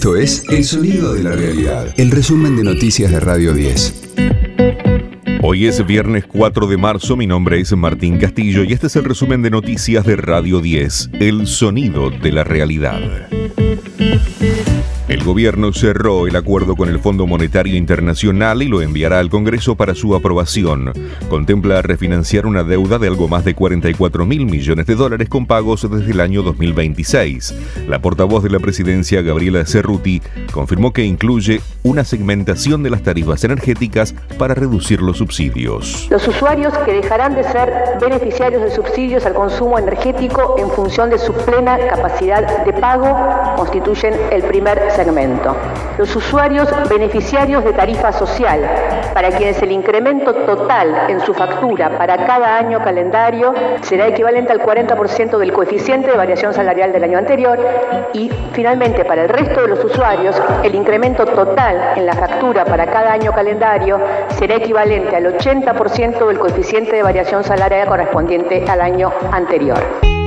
Esto es El Sonido de la Realidad, el resumen de noticias de Radio 10. Hoy es viernes 4 de marzo, mi nombre es Martín Castillo y este es el resumen de noticias de Radio 10, El Sonido de la Realidad. El gobierno cerró el acuerdo con el Fondo Monetario Internacional y lo enviará al Congreso para su aprobación. Contempla refinanciar una deuda de algo más de 44 mil millones de dólares con pagos desde el año 2026. La portavoz de la presidencia, Gabriela Cerruti, confirmó que incluye una segmentación de las tarifas energéticas para reducir los subsidios. Los usuarios que dejarán de ser beneficiarios de subsidios al consumo energético en función de su plena capacidad de pago constituyen el primer segmento. Los usuarios beneficiarios de tarifa social, para quienes el incremento total en su factura para cada año calendario será equivalente al 40% del coeficiente de variación salarial del año anterior y finalmente para el resto de los usuarios el incremento total en la factura para cada año calendario será equivalente al 80% del coeficiente de variación salarial correspondiente al año anterior.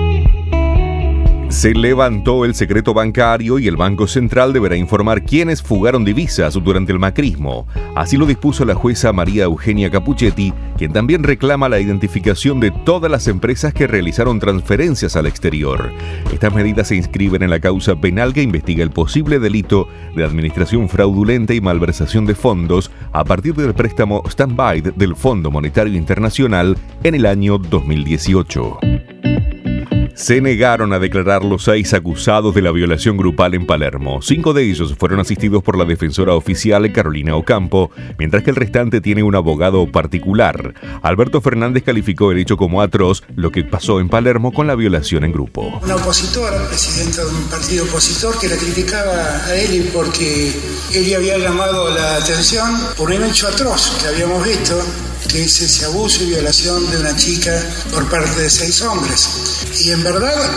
Se levantó el secreto bancario y el Banco Central deberá informar quiénes fugaron divisas durante el macrismo. Así lo dispuso la jueza María Eugenia Capuchetti, quien también reclama la identificación de todas las empresas que realizaron transferencias al exterior. Estas medidas se inscriben en la causa penal que investiga el posible delito de administración fraudulenta y malversación de fondos a partir del préstamo stand-by del Fondo Monetario Internacional en el año 2018 se negaron a declarar los seis acusados de la violación grupal en Palermo. Cinco de ellos fueron asistidos por la defensora oficial Carolina Ocampo, mientras que el restante tiene un abogado particular. Alberto Fernández calificó el hecho como atroz, lo que pasó en Palermo con la violación en grupo. Una opositora, presidenta de un partido opositor, que la criticaba a Eli porque él había llamado la atención por un hecho atroz que habíamos visto que es ese abuso y violación de una chica por parte de seis hombres. Y en verdad,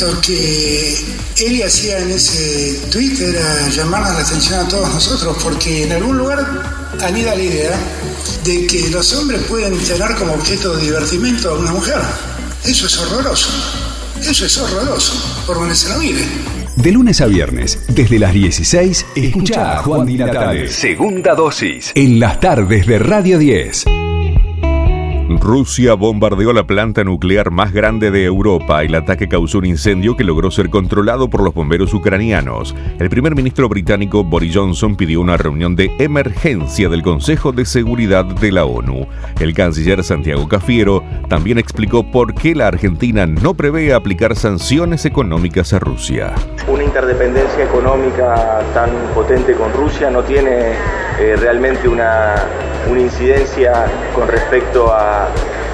lo que él hacía en ese tweet era llamarnos la atención a todos nosotros, porque en algún lugar anida la idea de que los hombres pueden tener como objeto de divertimento a una mujer. Eso es horroroso. Eso es horroroso, por donde se lo mire. De lunes a viernes, desde las 16, escucha a Juan Di Natale. Segunda dosis. En las tardes de Radio 10. Rusia bombardeó la planta nuclear más grande de Europa. El ataque causó un incendio que logró ser controlado por los bomberos ucranianos. El primer ministro británico Boris Johnson pidió una reunión de emergencia del Consejo de Seguridad de la ONU. El canciller Santiago Cafiero también explicó por qué la Argentina no prevé aplicar sanciones económicas a Rusia. Una interdependencia económica tan potente con Rusia no tiene eh, realmente una, una incidencia con respecto a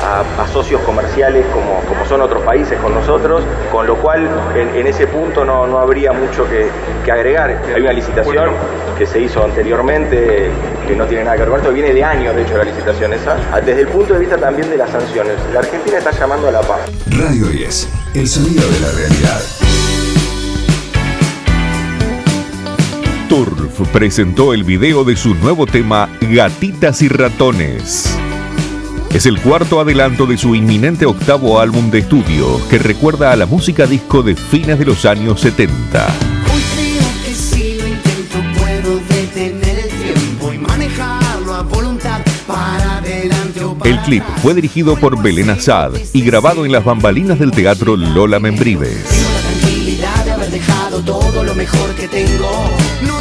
a, socios comerciales como, como, son otros países con nosotros, con lo cual en, ese punto no, no habría mucho que, que, agregar. Hay una licitación que se hizo anteriormente que no tiene nada que ver con esto, viene de años de hecho la licitación esa, desde el punto de vista también de las sanciones. La Argentina está llamando a la paz. Radio 10, el sonido de la realidad. Turf presentó el video de su nuevo tema Gatitas y Ratones. Es el cuarto adelanto de su inminente octavo álbum de estudio, que recuerda a la música disco de fines de los años 70. El clip fue dirigido por Belén Azad y grabado en las bambalinas del teatro Lola Membrives. Tengo la tranquilidad de haber dejado todo lo mejor que tengo. No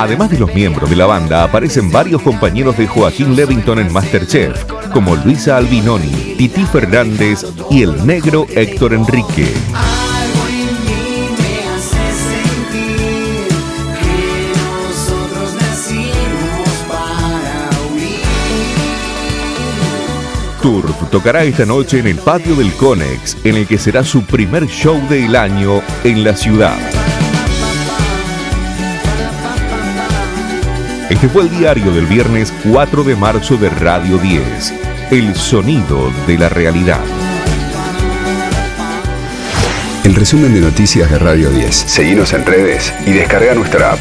Además de los miembros de la banda, aparecen varios compañeros de Joaquín Levington en Masterchef, como Luisa Albinoni, Titi Fernández y el negro Héctor Enrique. Turf tocará esta noche en el patio del Conex, en el que será su primer show del año en la ciudad. Este fue el diario del viernes 4 de marzo de Radio 10, El sonido de la realidad. El resumen de noticias de Radio 10. Seguimos en redes y descarga nuestra app.